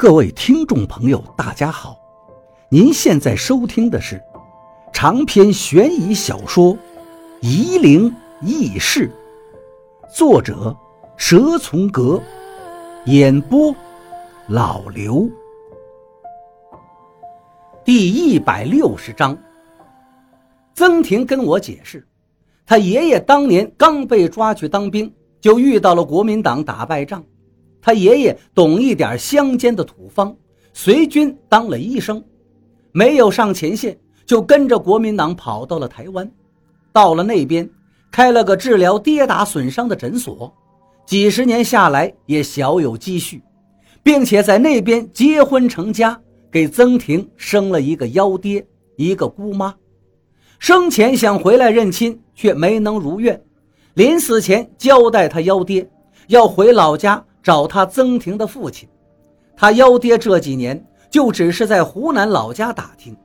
各位听众朋友，大家好！您现在收听的是长篇悬疑小说《夷陵轶事》，作者蛇从阁，演播老刘。第一百六十章，曾婷跟我解释，他爷爷当年刚被抓去当兵，就遇到了国民党打败仗。他爷爷懂一点乡间的土方，随军当了医生，没有上前线，就跟着国民党跑到了台湾。到了那边，开了个治疗跌打损伤的诊所，几十年下来也小有积蓄，并且在那边结婚成家，给曾婷生了一个幺爹，一个姑妈。生前想回来认亲，却没能如愿。临死前交代他幺爹，要回老家。找他曾婷的父亲，他幺爹这几年就只是在湖南老家打听，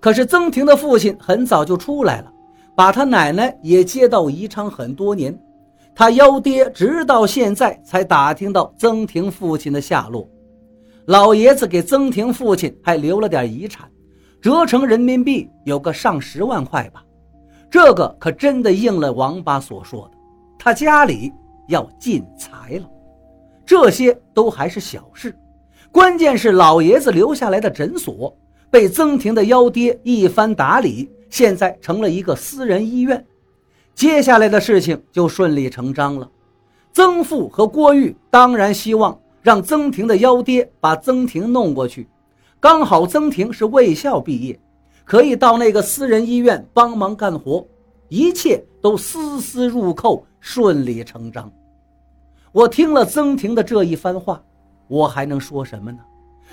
可是曾婷的父亲很早就出来了，把他奶奶也接到宜昌很多年，他幺爹直到现在才打听到曾婷父亲的下落。老爷子给曾婷父亲还留了点遗产，折成人民币有个上十万块吧，这个可真的应了王八所说的，他家里要进财了。这些都还是小事，关键是老爷子留下来的诊所被曾婷的幺爹一番打理，现在成了一个私人医院。接下来的事情就顺理成章了。曾父和郭玉当然希望让曾婷的幺爹把曾婷弄过去，刚好曾婷是卫校毕业，可以到那个私人医院帮忙干活，一切都丝丝入扣，顺理成章。我听了曾婷的这一番话，我还能说什么呢？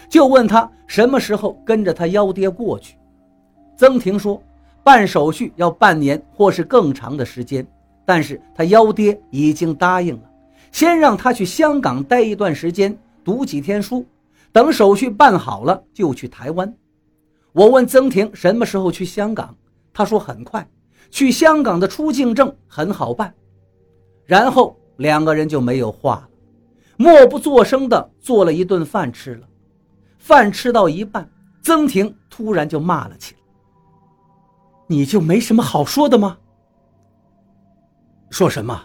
就问他什么时候跟着他幺爹过去。曾婷说，办手续要半年或是更长的时间，但是他幺爹已经答应了，先让他去香港待一段时间，读几天书，等手续办好了就去台湾。我问曾婷什么时候去香港，他说很快，去香港的出境证很好办，然后。两个人就没有话了，默不作声的做了一顿饭吃了。饭吃到一半，曾婷突然就骂了起来：“你就没什么好说的吗？”说什么？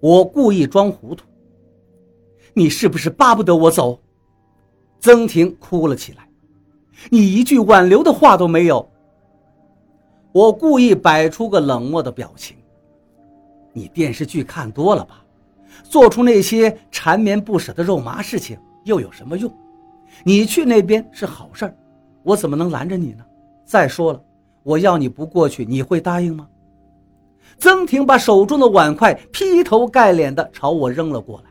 我故意装糊涂。你是不是巴不得我走？曾婷哭了起来。你一句挽留的话都没有。我故意摆出个冷漠的表情。你电视剧看多了吧？做出那些缠绵不舍的肉麻事情又有什么用？你去那边是好事儿，我怎么能拦着你呢？再说了，我要你不过去，你会答应吗？曾婷把手中的碗筷劈头盖脸的朝我扔了过来。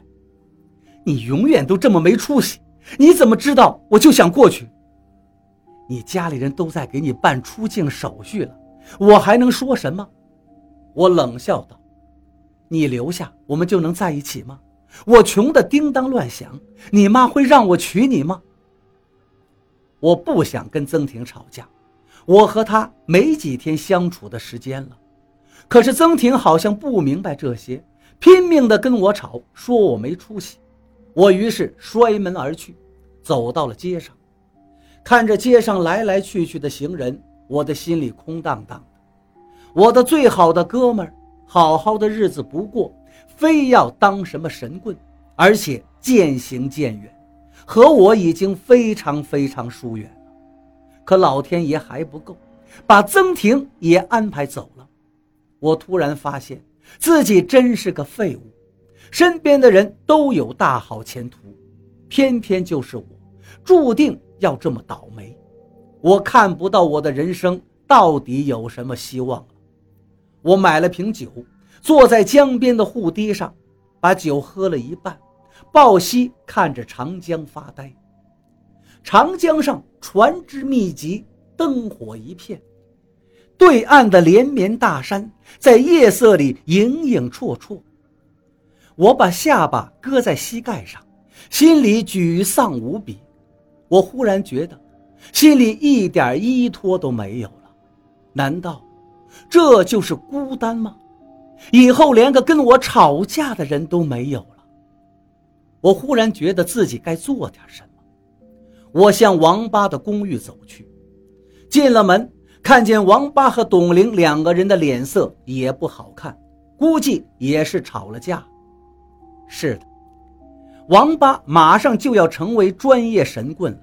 你永远都这么没出息！你怎么知道我就想过去？你家里人都在给你办出境手续了，我还能说什么？我冷笑道。你留下，我们就能在一起吗？我穷的叮当乱响，你妈会让我娶你吗？我不想跟曾婷吵架，我和她没几天相处的时间了。可是曾婷好像不明白这些，拼命的跟我吵，说我没出息。我于是摔门而去，走到了街上，看着街上来来去去的行人，我的心里空荡荡的。我的最好的哥们儿。好好的日子不过，非要当什么神棍，而且渐行渐远，和我已经非常非常疏远了。可老天爷还不够，把曾婷也安排走了。我突然发现自己真是个废物，身边的人都有大好前途，偏偏就是我，注定要这么倒霉。我看不到我的人生到底有什么希望了。我买了瓶酒，坐在江边的护堤上，把酒喝了一半，抱膝看着长江发呆。长江上船只密集，灯火一片，对岸的连绵大山在夜色里影影绰绰。我把下巴搁在膝盖上，心里沮丧无比。我忽然觉得，心里一点依托都没有了。难道？这就是孤单吗？以后连个跟我吵架的人都没有了。我忽然觉得自己该做点什么。我向王八的公寓走去。进了门，看见王八和董玲两个人的脸色也不好看，估计也是吵了架。是的，王八马上就要成为专业神棍了。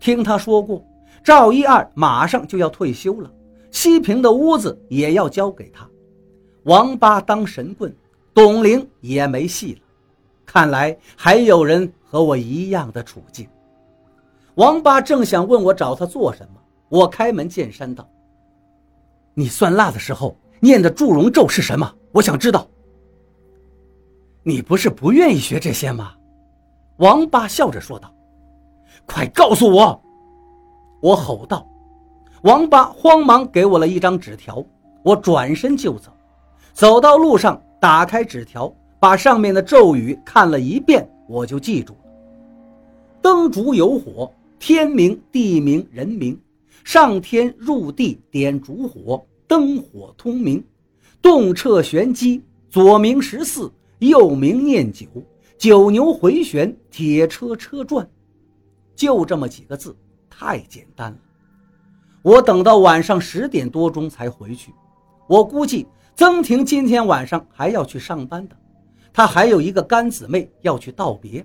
听他说过，赵一二马上就要退休了，西平的屋子也要交给他。王八当神棍，董玲也没戏了。看来还有人和我一样的处境。王八正想问我找他做什么，我开门见山道：“你算蜡的时候念的祝融咒是什么？我想知道。”你不是不愿意学这些吗？王八笑着说道：“快告诉我！”我吼道。王八慌忙给我了一张纸条，我转身就走。走到路上，打开纸条，把上面的咒语看了一遍，我就记住了：灯烛有火，天明地明人明，上天入地点烛火，灯火通明，动彻玄机，左明十四，右明念九，九牛回旋，铁车车转，就这么几个字，太简单了。我等到晚上十点多钟才回去，我估计。曾婷今天晚上还要去上班的，她还有一个干姊妹要去道别。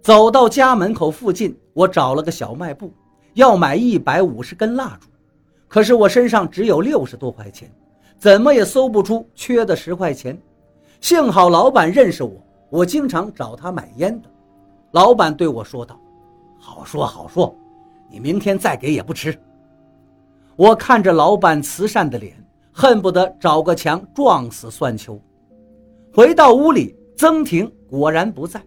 走到家门口附近，我找了个小卖部，要买一百五十根蜡烛，可是我身上只有六十多块钱，怎么也搜不出缺的十块钱。幸好老板认识我，我经常找他买烟的。老板对我说道：“好说好说，你明天再给也不迟。”我看着老板慈善的脸。恨不得找个墙撞死算秋。回到屋里，曾婷果然不在。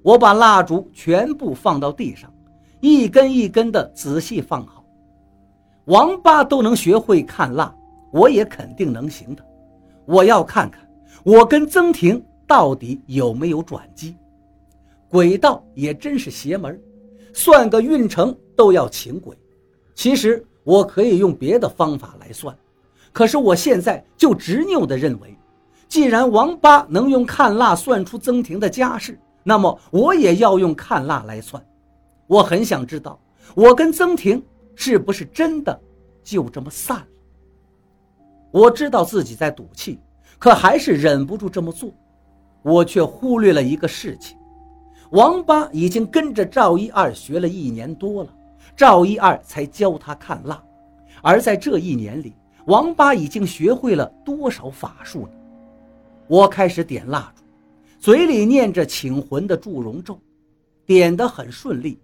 我把蜡烛全部放到地上，一根一根的仔细放好。王八都能学会看蜡，我也肯定能行的。我要看看我跟曾婷到底有没有转机。鬼道也真是邪门，算个运程都要请鬼。其实我可以用别的方法来算。可是我现在就执拗地认为，既然王八能用看蜡算出曾婷的家世，那么我也要用看蜡来算。我很想知道，我跟曾婷是不是真的就这么散了？我知道自己在赌气，可还是忍不住这么做。我却忽略了一个事情：王八已经跟着赵一二学了一年多了，赵一二才教他看蜡，而在这一年里。王八已经学会了多少法术呢？我开始点蜡烛，嘴里念着请魂的祝融咒，点得很顺利。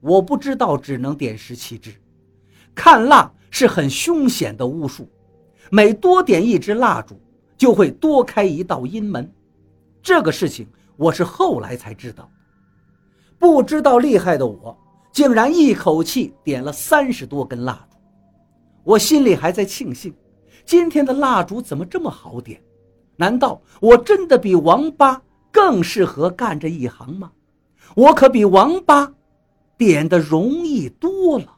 我不知道只能点十七支。看蜡是很凶险的巫术，每多点一支蜡烛，就会多开一道阴门。这个事情我是后来才知道。不知道厉害的我，竟然一口气点了三十多根蜡烛。我心里还在庆幸，今天的蜡烛怎么这么好点？难道我真的比王八更适合干这一行吗？我可比王八点的容易多了。